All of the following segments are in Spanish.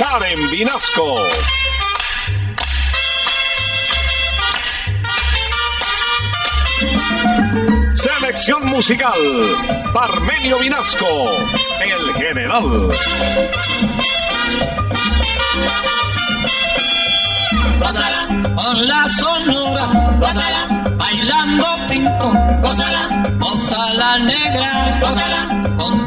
Karen Vinasco. Selección musical, Parmenio Vinasco, el general. Gózala, con la sonora, gózala, bailando pinto, gózala, gózala negra, gózala, con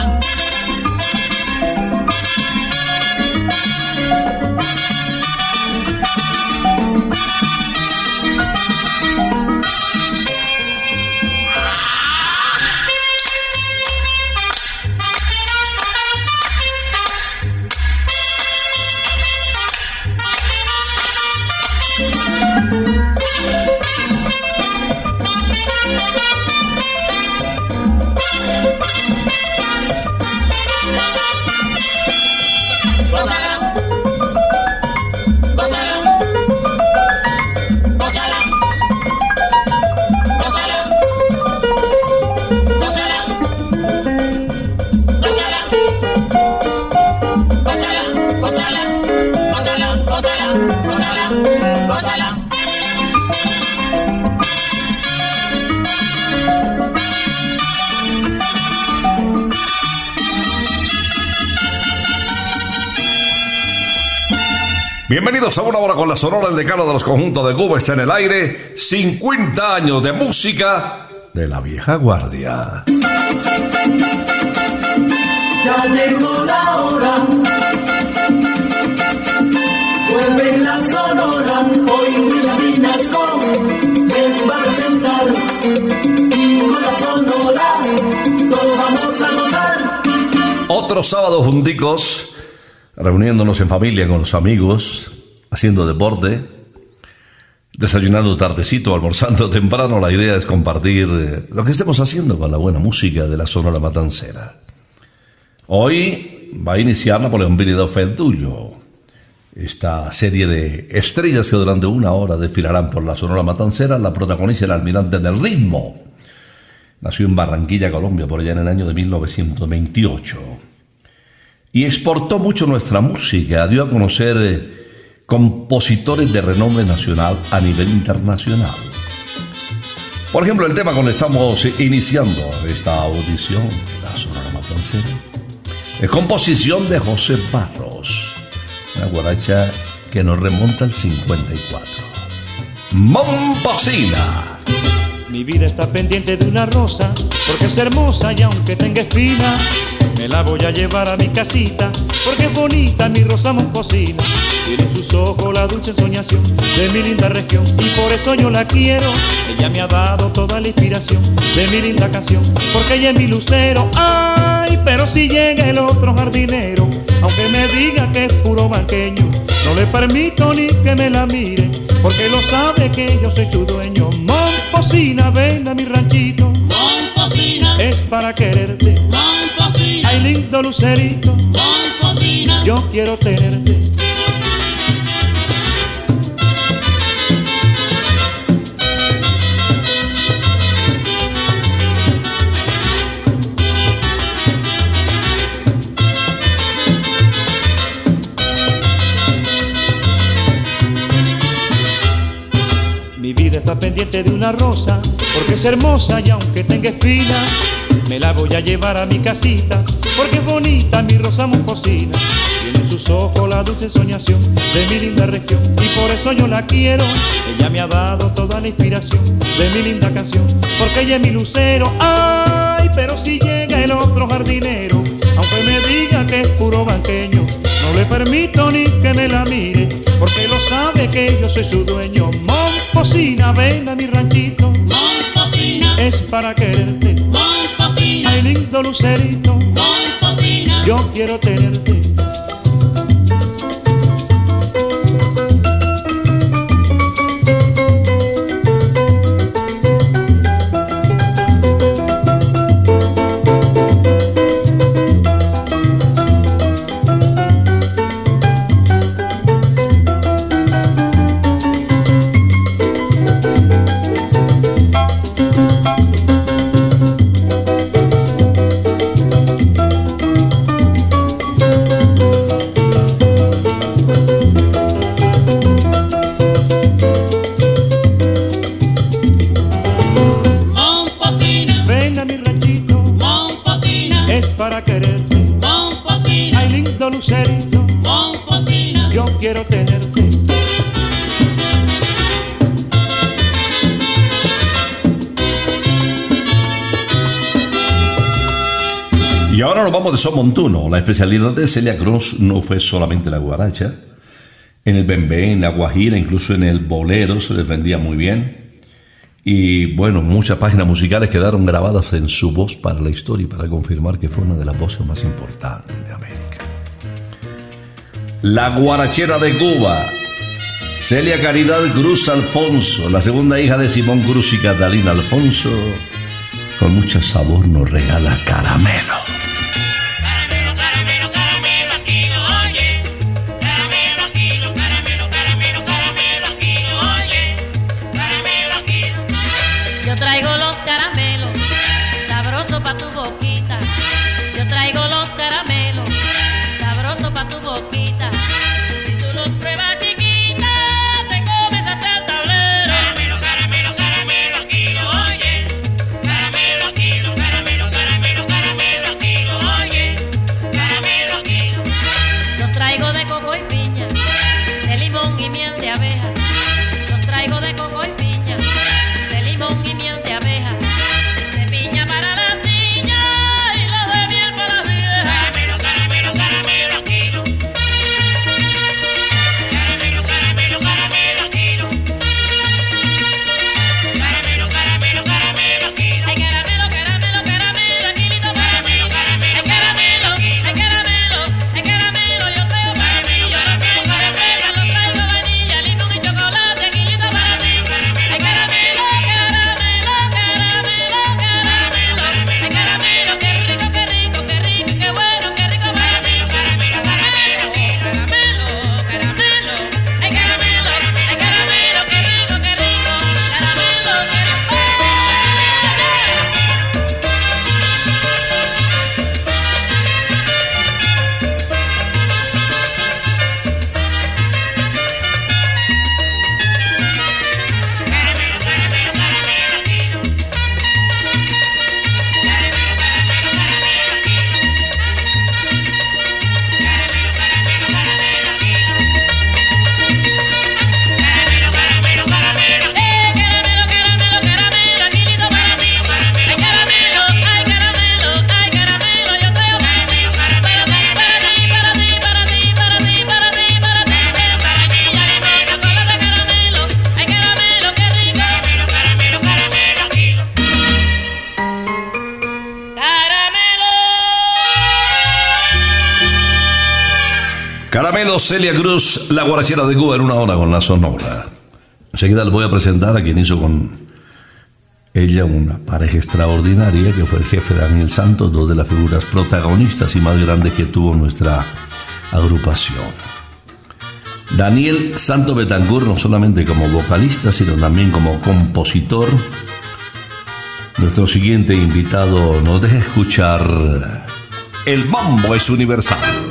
Bienvenidos a una hora con la sonora el decano de los conjuntos de Cuba está en el aire. 50 años de música de la vieja guardia. Ya llegó la hora. Vuelve la sonora. Hoy Vinasco les va a presentar. Y con la sonora todos vamos a gozar. Otro sábado junticos, reuniéndonos en familia con los amigos, haciendo deporte, desayunando tardecito, almorzando temprano. La idea es compartir eh, lo que estemos haciendo con la buena música de la Sonora Matancera. Hoy va a iniciar Napoleón Virido Fedullo, esta serie de estrellas que durante una hora desfilarán por la Sonora Matancera. La protagoniza el almirante del ritmo. Nació en Barranquilla, Colombia, por allá en el año de 1928 y exportó mucho nuestra música, dio a conocer eh, compositores de renombre nacional a nivel internacional. Por ejemplo, el tema con el que estamos iniciando esta audición la Sonora Matancera es composición de José Barros, una guaracha que nos remonta al 54. Mompasina. Mi vida está pendiente de una rosa, porque es hermosa y aunque tenga espinas, Me la voy a llevar a mi casita, porque es bonita mi rosa moscosina. Tiene en sus ojos la dulce soñación de mi linda región, y por eso yo la quiero. Ella me ha dado toda la inspiración de mi linda canción, porque ella es mi lucero. Ay, pero si llega el otro jardinero, aunque me diga que es puro banqueño, no le permito ni que me la mire, porque lo sabe que yo soy su dueño. Momposina, ven a mi ranchito, Momposina, es para quererte. Momposina, Ay, lindo lucerito, Momposina, yo quiero tenerte. Mi vida está pendiente de una rosa, porque es hermosa y aunque tenga espinas, me la voy a llevar a mi casita, porque es bonita mi rosa moscosina. Tiene en sus ojos la dulce soñación de mi linda región, y por eso yo la quiero. Ella me ha dado toda la inspiración de mi linda canción, porque ella es mi lucero. Ay, pero si llega el otro jardinero, aunque me diga que es puro banqueño, no le permito ni que me la mire, porque lo sabe que yo soy su dueño. Momposina, ven a mi ranchito, es para quererte. Momposina, Ay, lindo lucerito, Momposina, yo quiero tenerte. Son montuno. La especialidad de Celia Cruz no fue solamente la guaracha. En el bembé, en la guajira, incluso en el bolero se les vendía muy bien. Y bueno, muchas páginas musicales quedaron grabadas en su voz para la historia y para confirmar que fue una de las voces más importantes de América. La guarachera de Cuba. Celia Caridad Cruz Alfonso, la segunda hija de Simón Cruz y Catalina Alfonso, con mucho sabor nos regala. Caramelo, Celia Cruz, la guarachera de Cuba en una hora con la sonora. Enseguida les voy a presentar a quien hizo con ella una pareja extraordinaria que fue el jefe Daniel Santos, dos de las figuras protagonistas y más grandes que tuvo nuestra agrupación. Daniel Santos Betancourt, no solamente como vocalista, sino también como compositor. Nuestro siguiente invitado nos deja escuchar El mambo es universal.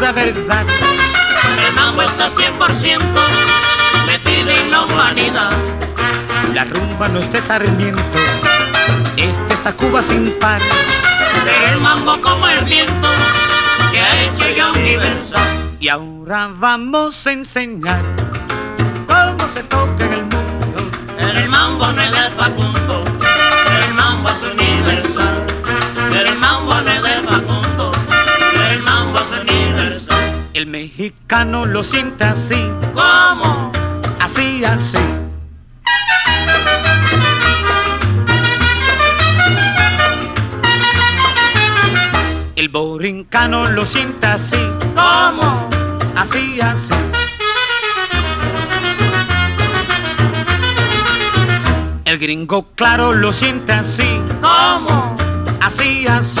pura verdad. El mambo está 100% metido en la humanidad. La rumba no es de Sarmiento, es de esta Cuba sin par. Pero el mambo como el viento se ha hecho ya universal. Y ahora vamos a enseñar cómo se toca en el mundo. El mambo no es de Facundo, mexicano lo siente así, ¿Cómo? así, así. El borincano lo siente así, ¿Cómo? así, así. El gringo claro lo siente así, ¿Cómo? así, así.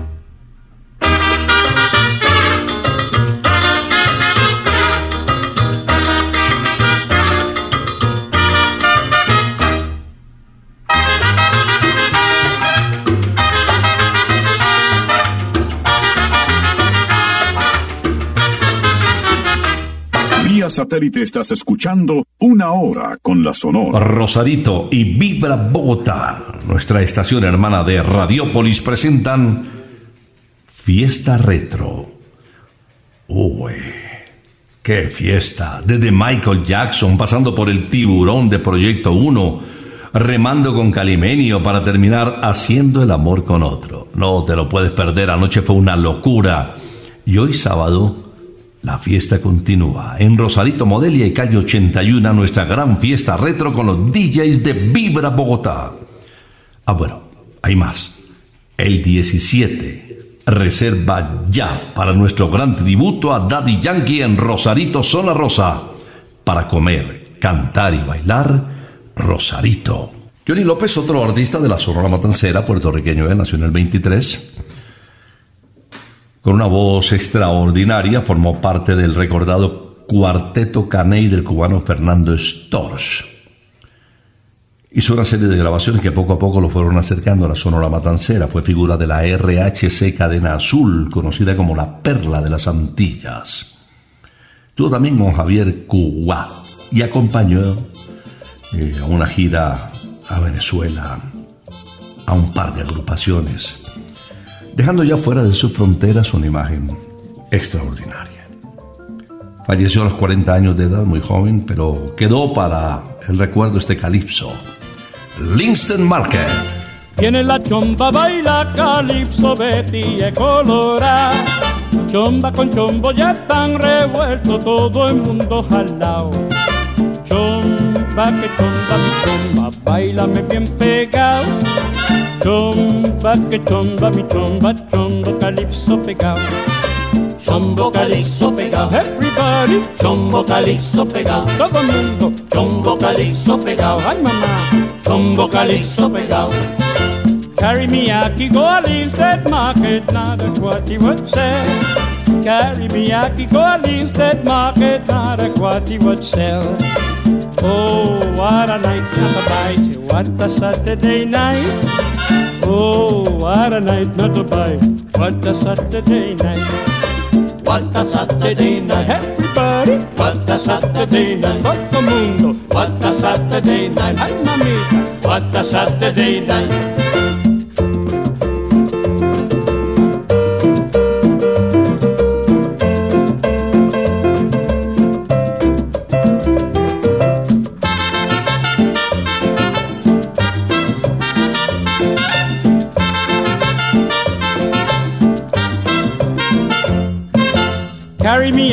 Satélite estás escuchando Una Hora con la Sonora. Rosarito y Vibra Bogotá, nuestra estación hermana de Radiópolis, presentan Fiesta Retro. Uy, qué fiesta. Desde Michael Jackson, pasando por el tiburón de Proyecto 1, remando con Calimenio para terminar haciendo el amor con otro. No te lo puedes perder, anoche fue una locura. Y hoy sábado la fiesta continúa. En Rosarito Modelia y calle 81, nuestra gran fiesta retro con los DJs de Vibra Bogotá. Ah, bueno, hay más. El 17, reserva ya para nuestro gran tributo a Daddy Yankee en Rosarito Zona Rosa. Para comer, cantar y bailar, Rosarito. Johnny López, otro artista de la Sonora Matancera, puertorriqueño, nació en el 23 con una voz extraordinaria, formó parte del recordado Cuarteto Caney del cubano Fernando Storch. Hizo una serie de grabaciones que poco a poco lo fueron acercando a la Sonora Matancera. Fue figura de la RHC Cadena Azul, conocida como la Perla de las Antillas. Tuvo también con Javier Cuba y acompañó eh, a una gira a Venezuela, a un par de agrupaciones dejando ya fuera de sus fronteras una imagen extraordinaria. Falleció a los 40 años de edad, muy joven, pero quedó para el recuerdo este calipso. Lingston Market. Tiene la chomba, baila calipso, Betty es colorada. Chomba con chombo ya están revuelto, todo el mundo jalao. Chomba, que chomba, mi chomba, bailame bien pegado. Chomba que chomba, mi chomba, chombo calipso pegado. Chombo calixo pegado, Everybody, chombo calixo pegado, todo el mundo. chombo calixo pegado, Ay, mamá. chombo calixo pegado. Carry me aki go a Linstead market, now that's what he would say. Carry me aki go a Linstead market, now that's what he would sell. Oh, what a night, not a bite, what a Saturday night. Oh, what a night, not a bite, what a Saturday night. What a Saturday night, Everybody, what a Saturday night, todo mundo. what a Saturday night, Ay, what a Saturday night.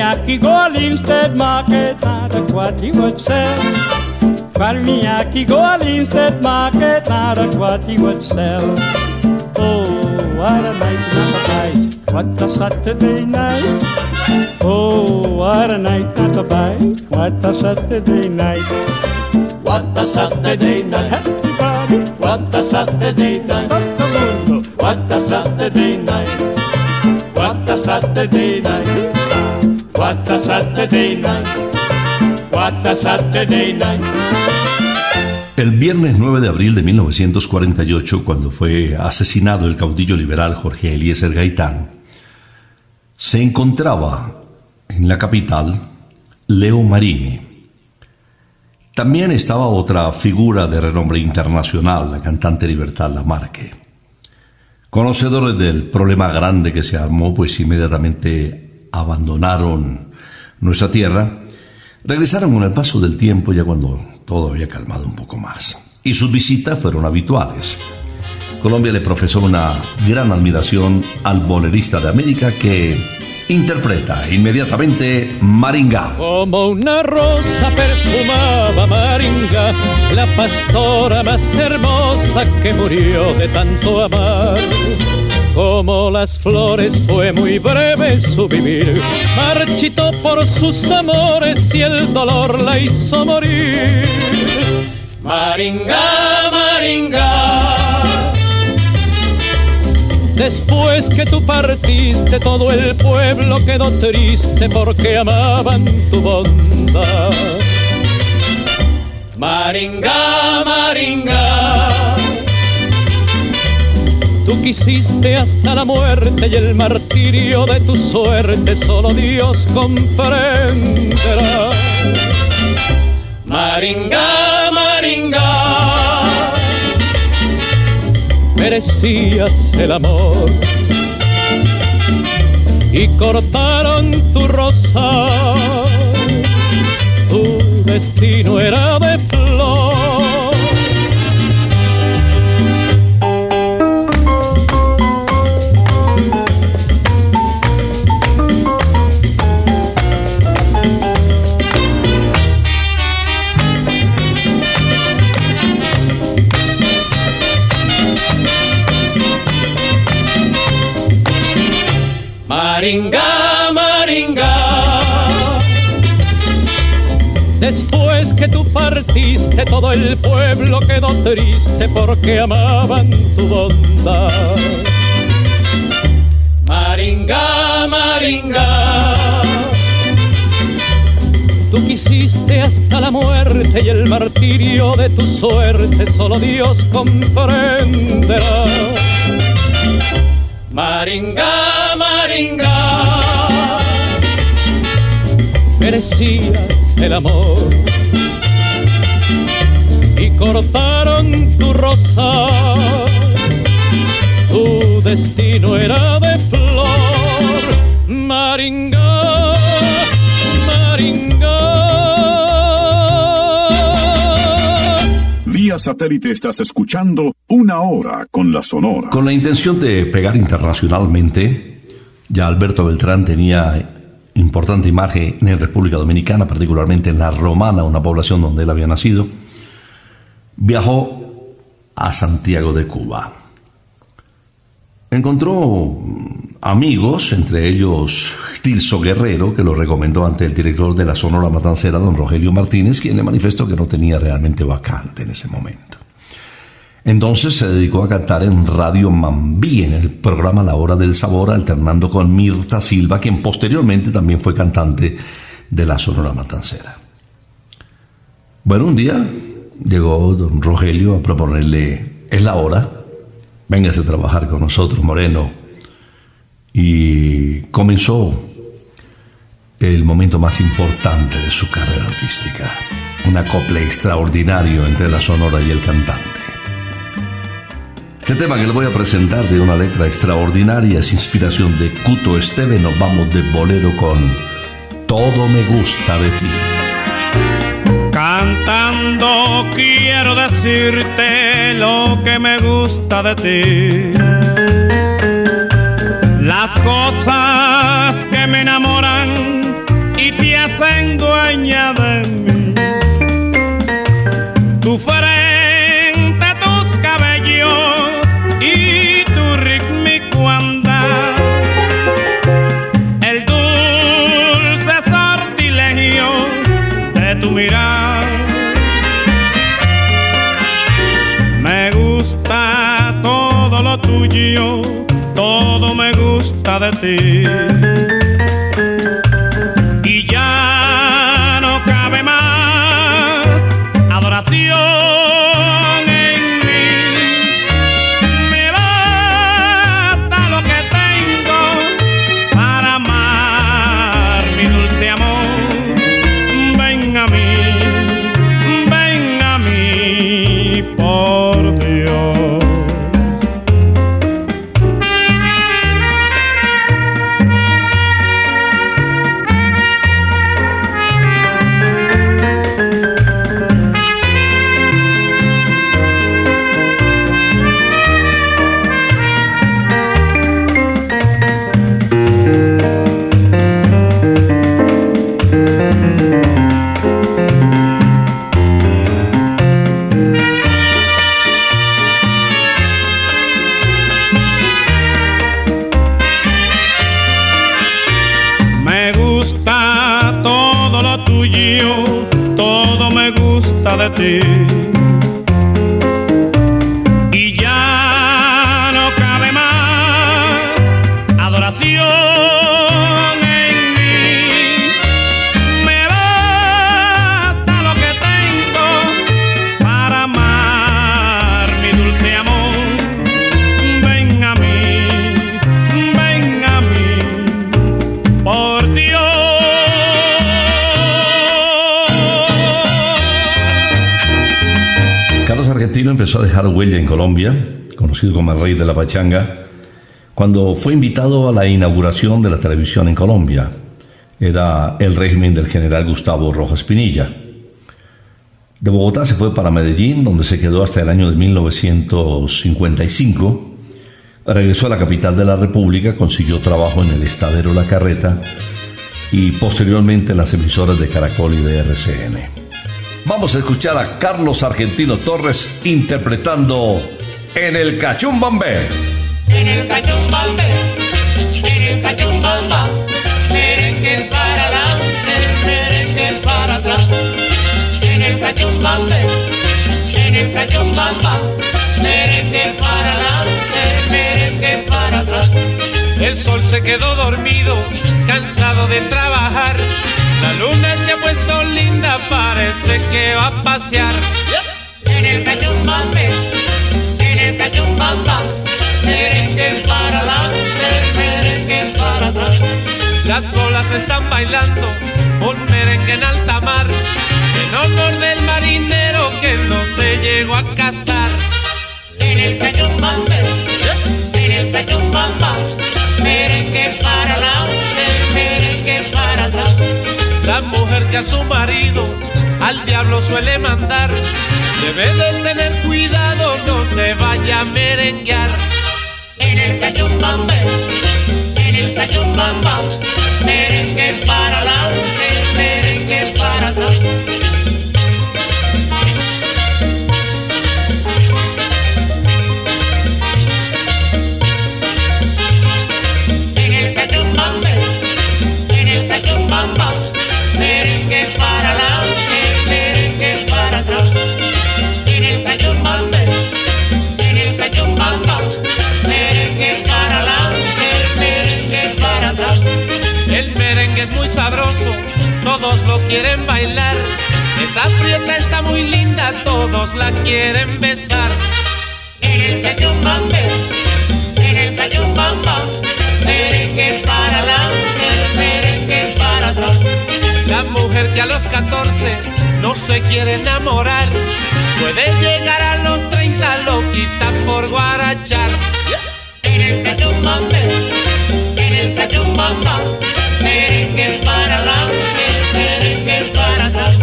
Carry me aki go a market, not a what he would sell. Carry me aki go a Linstead market, not a what he would sell. Oh, what a night, not a bite, what a Saturday night. Oh, what a night, not a bite, what a Saturday night. What a Saturday night, Everybody, what a Saturday night, todo el mundo. what a Saturday night, what a Saturday night, El viernes 9 de abril de 1948, cuando fue asesinado el caudillo liberal Jorge Eliezer Gaitán, se encontraba en la capital Leo Marini. También estaba otra figura de renombre internacional, la cantante Libertad Lamarque. Conocedores del problema grande que se armó, pues inmediatamente abandonaron nuestra tierra, regresaron con el paso del tiempo ya cuando todo había calmado un poco más. Y sus visitas fueron habituales. Colombia le profesó una gran admiración al bolerista de América que interpreta inmediatamente Maringa. Como una rosa perfumaba Maringa, la pastora más hermosa que murió de tanto amar. Como las flores fue muy breve su vivir, marchitó por sus amores y el dolor la hizo morir. Maringa, Maringa. Después que tú partiste, todo el pueblo quedó triste porque amaban tu bondad. Maringa, Maringa. Tú quisiste hasta la muerte y el martirio de tu suerte solo Dios comprenderá. Maringa, Maringa merecías el amor. Y cortaron tu rosa, tu destino era de todo el pueblo quedó triste porque amaban tu bondad. Maringa, Maringa. Tú quisiste hasta la muerte y el martirio de tu suerte solo Dios comprenderá. Maringa, Maringa, merecías el amor cortaron tu rosa, tu destino era de flor. Maringa, Maringa. Vía satélite estás escuchando Una Hora con la Sonora. Con la intención de pegar internacionalmente, ya Alberto Beltrán tenía importante imagen en República Dominicana, particularmente en la Romana, una población donde él había nacido. Viajó a Santiago de Cuba. encontró mm, amigos, entre ellos Tirso Guerrero, que lo recomendó ante el director de la Sonora Matancera, don Rogelio Martínez, quien le manifestó que no tenía realmente vacante en ese momento. Entonces se dedicó a cantar en Radio Mambí, en el programa La Hora del Sabor, alternando con Mirta Silva, quien posteriormente también fue cantante de la Sonora Matancera. Bueno, un día llegó don Rogelio a proponerle, es la hora, véngase a trabajar con nosotros, Moreno. Y comenzó el momento más importante de su carrera artística, un acople extraordinario entre la sonora y el cantante. Este tema que le voy a presentar de una letra extraordinaria es inspiración de Cuto Esteve. Nos vamos de bolero con Todo me gusta de ti. Cantando quiero decirte lo que me gusta de ti. Las cosas que me enamoran y te hacen dueña de mí. Tu frente, todo me gusta de ti. Argentino empezó a dejar huella en Colombia, conocido como el rey de la pachanga, cuando fue invitado a la inauguración de la televisión en Colombia. Era el régimen del general Gustavo Rojas Pinilla. De Bogotá se fue para Medellín, donde se quedó hasta el año de 1955. Regresó a la capital de la República, consiguió trabajo en el Estadero La Carreta y posteriormente en las emisoras de Caracol y de RCN. Vamos a escuchar a Carlos Argentino Torres interpretando En el Cachumbambé. En el cachumbambe, en el cachumbamba, merengue para adelante, merengue para atrás. En el cachumbambe, en el cachumbamba, merengue para adelante, merengue para atrás. El sol se quedó dormido, cansado de trabajar. La luna se ha puesto linda, parece que va a pasear. En el cachumbambe, en el cachumbamba, merengue para adelante, merengue para atrás. Las olas están bailando un merengue en alta mar. En honor del marinero que no se llegó a casar. En el cachumbambe, en el cachumbamba, merengue para adelante, merengue para atrás. La mujer que a su marido al diablo suele mandar. Debe de tener cuidado, no se vaya a merenguear. En el cachumbambe, en el cachumbamba, merengue para adelante, merengue para atrás. Todos lo quieren bailar. Esa prieta está muy linda, todos la quieren besar. En el cachumbambe, en el cachumbamba, merengue para adelante, merengue para atrás. La mujer que a los 14 no se quiere enamorar, puede llegar a los 30 loquita por guarachar. En el cachumbambe, en el cachumbamba, merengue para adelante, para atrás.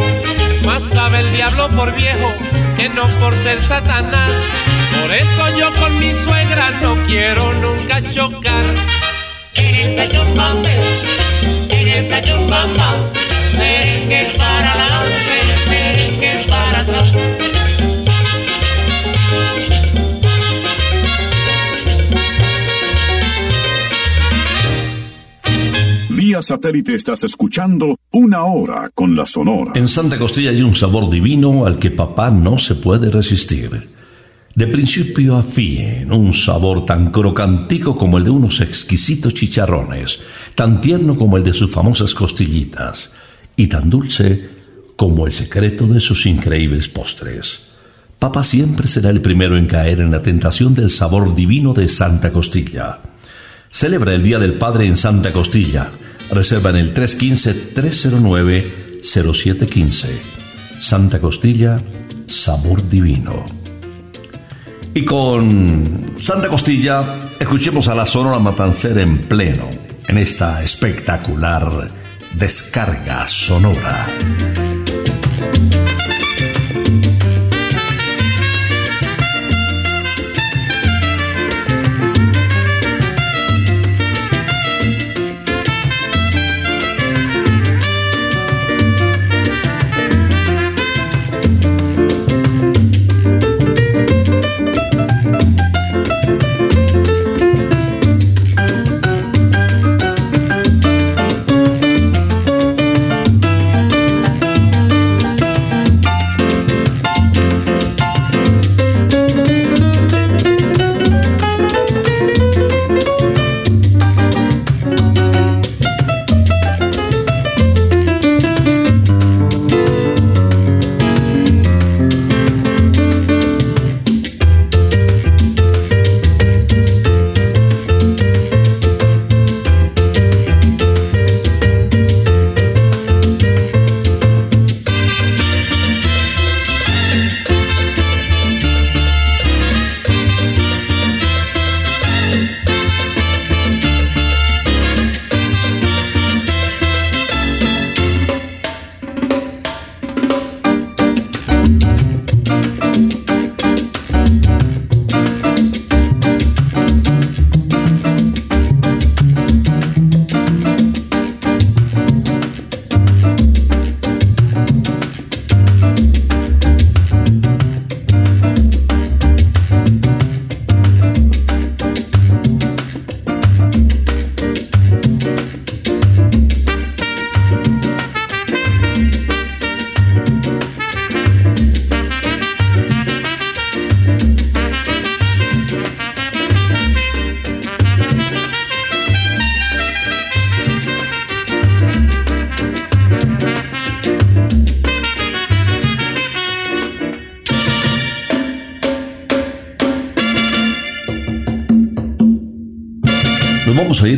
Más sabe el diablo por viejo que no por ser Satanás. Por eso yo con mi suegra no quiero nunca chocar. En el cachumbambe, en el cachumbamba, merengue para adelante, merengue para atrás. Satélite estás escuchando Una Hora con la Sonora. En Santa Costilla hay un sabor divino al que papá no se puede resistir. De principio a fin, un sabor tan crocantico como el de unos exquisitos chicharrones, tan tierno como el de sus famosas costillitas, y tan dulce como el secreto de sus increíbles postres. Papá siempre será el primero en caer en la tentación del sabor divino de Santa Costilla. Celebra el Día del Padre en Santa Costilla. Reserva en el 315-309-0715. Santa Costilla, sabor divino. Y con Santa Costilla, escuchemos a la Sonora Matancera en pleno, en esta espectacular descarga sonora.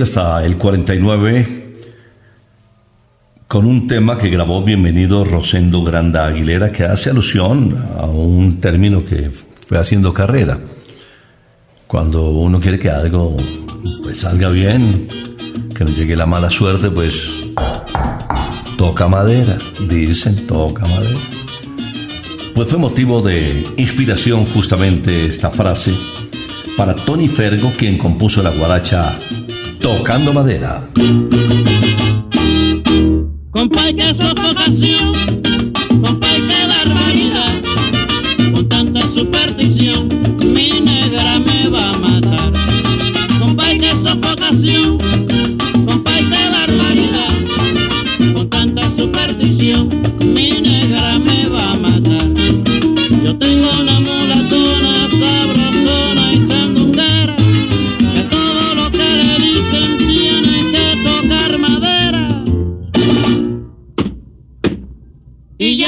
Hasta el 49 con un tema que grabó Bienvenido Rosendo Granda Aguilera que hace alusión a un término que fue haciendo carrera. Cuando uno quiere que algo pues, salga bien, que no llegue la mala suerte, pues toca madera, dicen, toca madera. Pues fue motivo de inspiración justamente esta frase para Tony Fergo, quien compuso la guaracha Tocando Madera. Compay, qué sofocación,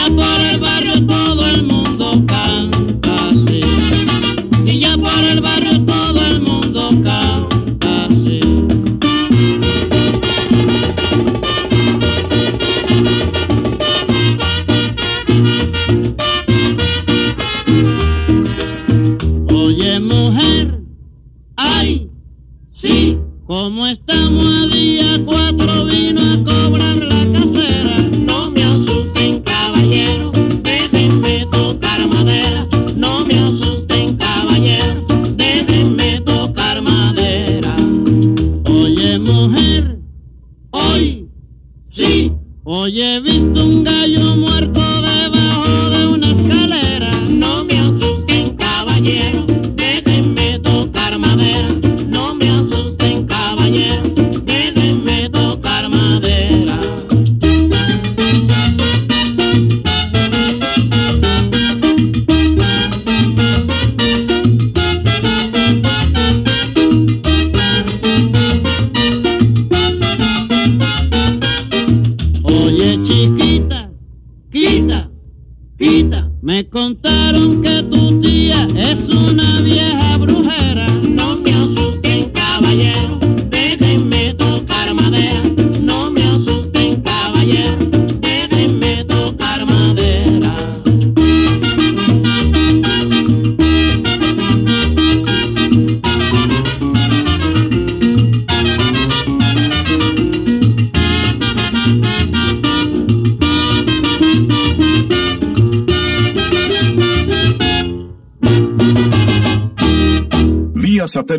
por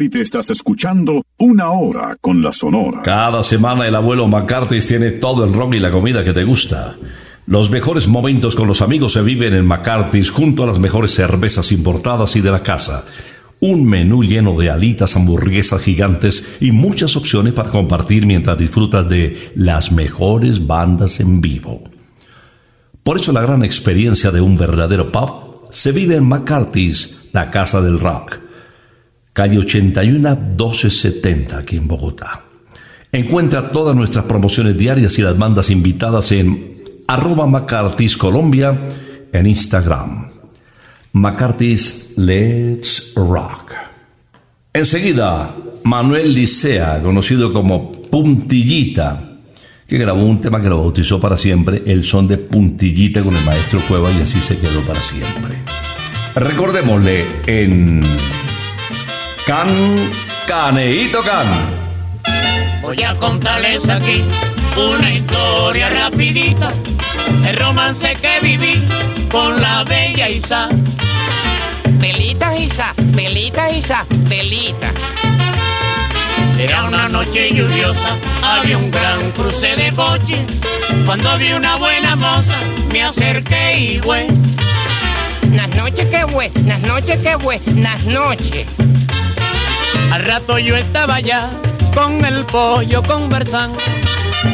satélite estás escuchando Una Hora con la Sonora. Cada semana el abuelo McCarthy tiene todo el rock y la comida que te gusta. Los mejores momentos con los amigos se viven en McCarthy's junto a las mejores cervezas importadas y de la casa. Un menú lleno de alitas, hamburguesas gigantes y muchas opciones para compartir mientras disfrutas de las mejores bandas en vivo. Por eso la gran experiencia de un verdadero pub se vive en McCarthy's, la casa del rock. Calle 81 1270 aquí en Bogotá. Encuentra todas nuestras promociones diarias y las bandas invitadas en arroba en Instagram. McCarthy's Let's Rock. Enseguida, Manuel Licea, conocido como Puntillita, que grabó un tema que lo bautizó para siempre, el son de Puntillita con el maestro Cueva y así se quedó para siempre. Recordémosle en Can Caneito Can. Voy a contarles aquí una historia rapidita, el romance que viví con la bella Isa. Velita, Isa, velita, Isa, velita. Era una noche lluviosa, había un gran cruce de coche. Cuando vi una buena moza, me acerqué y güey. Las noches que buenas noches que buenas noches. Al rato yo estaba allá con el pollo conversando.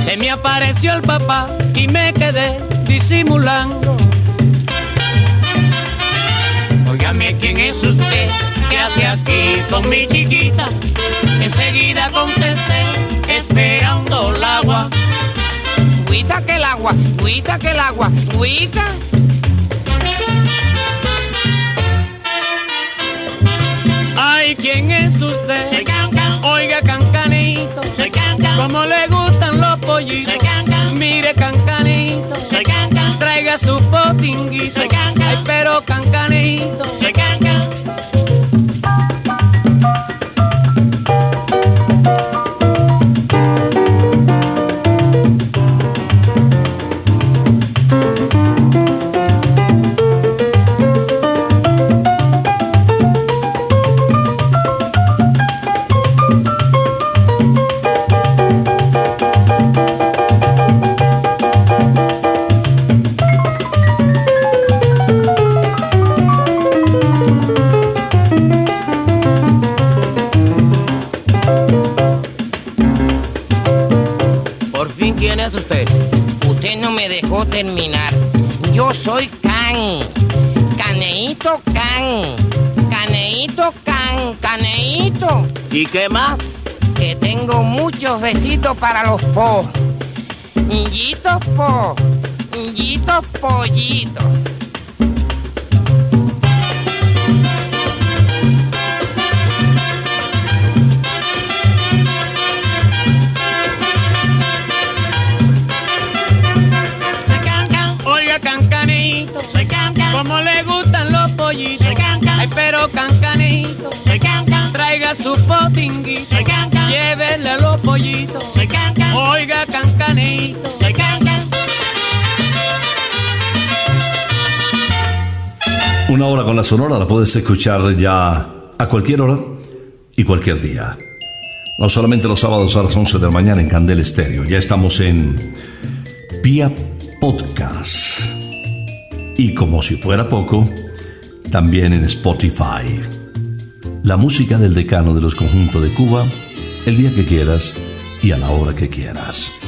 Se me apareció el papá y me quedé disimulando. Óigame, ¿quién es usted? ¿Qué hace aquí con mi chiquita? Enseguida contesté, esperando el agua. Guita que el agua, guita que el agua, guita. Ay, ¿quién ¿cómo le gustan los pollitos? Soy Cancan. Mire, cancanito, Soy Cancan. traiga su potinguito. Soy Cancan. Ay, pero cancanito, terminar. Yo soy Can. Caneito Can. Caneito Can. Caneito. ¿Y qué más? Que tengo muchos besitos para los po. Ñitos po. Yito pollito. Su potinguito. Llévele los pollitos. Oiga, cancanito, soy cancan. Una hora con la Sonora la puedes escuchar ya a cualquier hora y cualquier día. No solamente los sábados a las 11 de la mañana en Candel Estéreo, ya estamos en Vía Podcast. Y como si fuera poco, también en Spotify. La música del decano de los conjuntos de Cuba, el día que quieras y a la hora que quieras.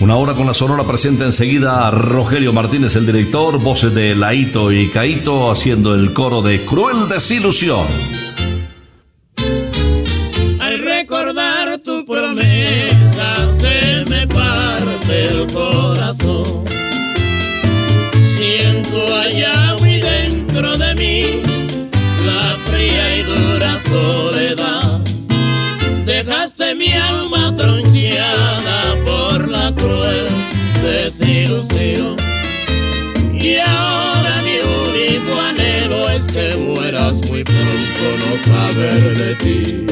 Una hora con la Sonora presenta enseguida a Rogelio Martínez, el director, voces de Laito y Caito haciendo el coro de Cruel Desilusión. Al recordar tu promesa se me parte el corazón. Siento allá muy dentro de mí soledad. Dejaste mi alma troncheada por la cruel desilusión. Y ahora mi único anhelo es que mueras muy pronto, no saber de ti.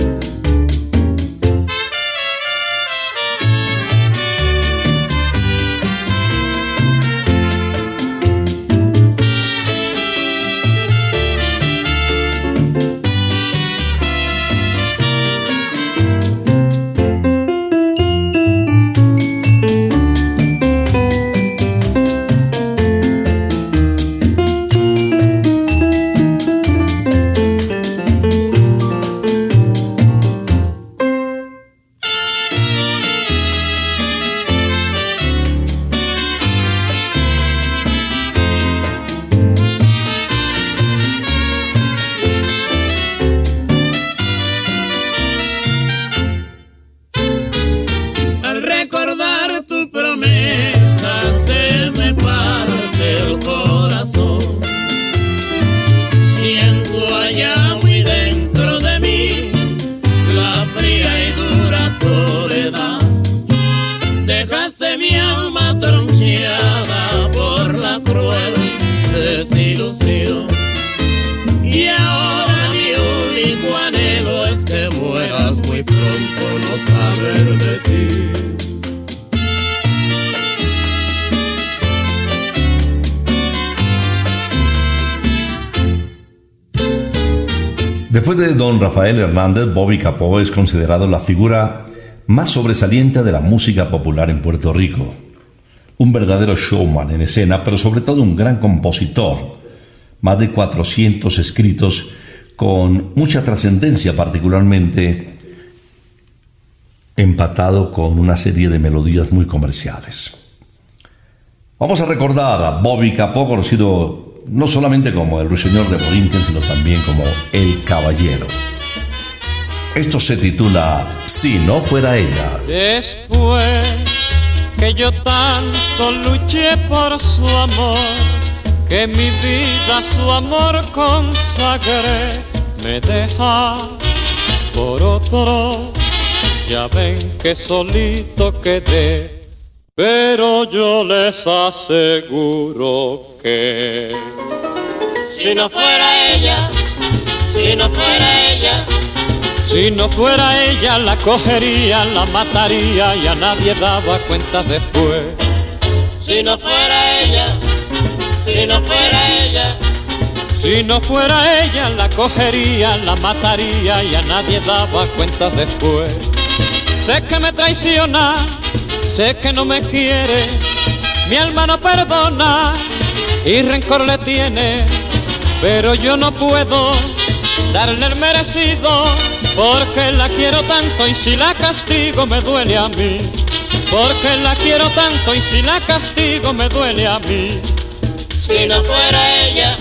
Rafael Hernández, Bobby Capó es considerado la figura más sobresaliente de la música popular en Puerto Rico. Un verdadero showman en escena, pero sobre todo un gran compositor. Más de 400 escritos con mucha trascendencia, particularmente empatado con una serie de melodías muy comerciales. Vamos a recordar a Bobby Capó, conocido no solamente como el ruiseñor de Borinquen, sino también como el caballero. Esto se titula Si no fuera ella. Después que yo tanto luché por su amor, que mi vida a su amor consagré, me deja por otro. Ya ven que solito quedé, pero yo les aseguro que Si no fuera ella, si no fuera ella, Si no fuera ella la cogería, la mataría y a nadie daba cuenta después. si no fuera ella, si no fuera ella, Si no fuera ella la cogería, la mataría y a nadie daba cuenta después. Sé que me traiciona, sé que no me quiere, mi alma no perdona y rencor le tiene, pero yo no puedo darle el merecido porque la quiero tanto y si la castigo me duele a mí. Porque la quiero tanto y si la castigo me duele a mí. si no fuera ella,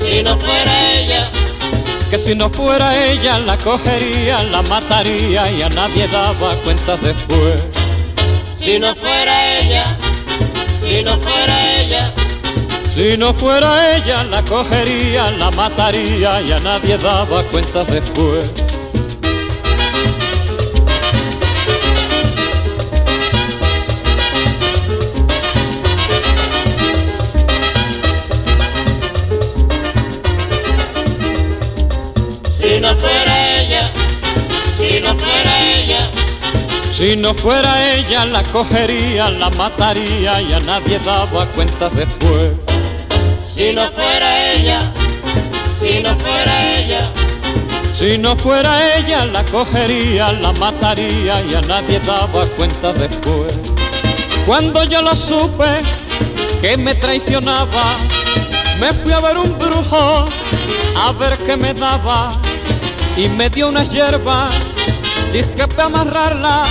si no fuera ella, que si no fuera ella la cogería, la mataría y a nadie daba cuenta después. si no fuera ella, si no fuera ella, Si no fuera ella, la cogería, la mataría y a nadie daba cuenta después. si no fuera ella, si no fuera ella, Si no fuera ella, la cogería, la mataría y a nadie daba cuenta después. Si no fuera ella, si no fuera ella, Si no fuera ella, la cogería, la mataría y a nadie daba cuenta después. Cuando yo lo supe que me traicionaba, me fui a ver un brujo a ver qué me daba y me dio unas hierbas, dije para amarrarla,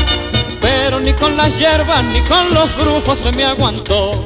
pero ni con las hierbas ni con los brujos se me aguantó.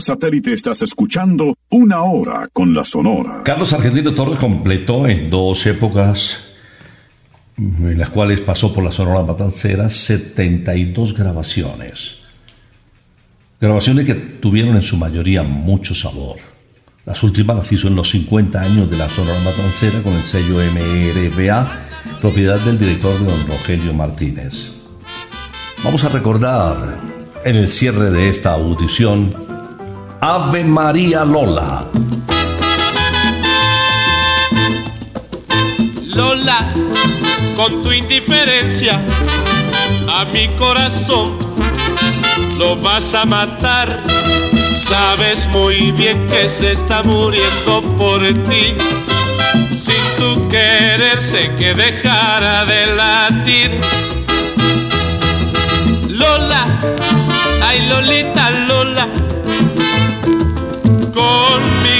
Satélite estás escuchando Una Hora con la Sonora. Carlos Argentino Torres completó en dos épocas en las cuales pasó por la Sonora Matancera 72 grabaciones. Grabaciones que tuvieron en su mayoría mucho sabor. Las últimas las hizo en los 50 años de la Sonora Matancera con el sello MRBA, propiedad del director don Rogelio Martínez. Vamos a recordar en el cierre de esta audición Ave María Lola. Lola, con tu indiferencia a mi corazón lo vas a matar. Sabes muy bien que se está muriendo por ti. Sin tu querer sé que dejara de latir. Lola, ay Lolita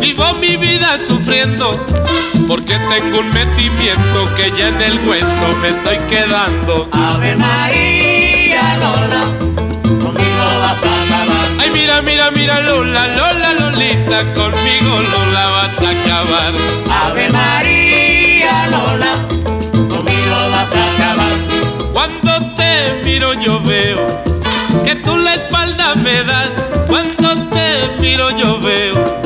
vivo mi vida sufriendo. Porque tengo un metimiento que ya en el hueso me estoy quedando. Ave María Lola, conmigo vas a acabar. Ay, mira, mira, mira, Lola, Lola, Lolita, conmigo Lola vas a acabar. Ave María Lola, conmigo vas a acabar. Cuando te miro yo veo que tú la espalda me das. Cuando te miro yo veo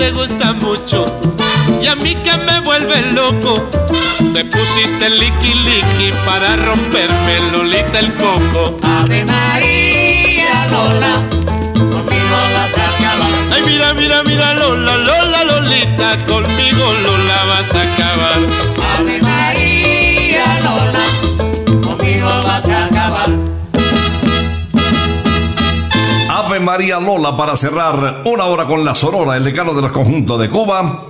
te gusta mucho y a mí que me vuelve loco. Te pusiste liqui liqui para romperme Lolita el coco. Ave María Lola, conmigo vas a acabar. Ay, mira, mira, mira, Lola, Lola, Lolita, conmigo Lola María Lola para cerrar una hora con la Sonora, el decano de los conjuntos de Cuba.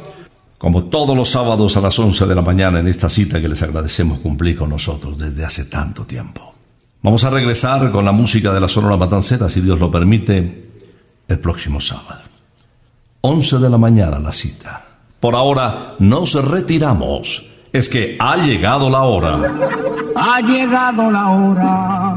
Como todos los sábados a las 11 de la mañana en esta cita que les agradecemos cumplir con nosotros desde hace tanto tiempo. Vamos a regresar con la música de la Sonora Matancera, si Dios lo permite, el próximo sábado. 11 de la mañana la cita. Por ahora nos retiramos. Es que ha llegado la hora. Ha llegado la hora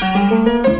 Thank you.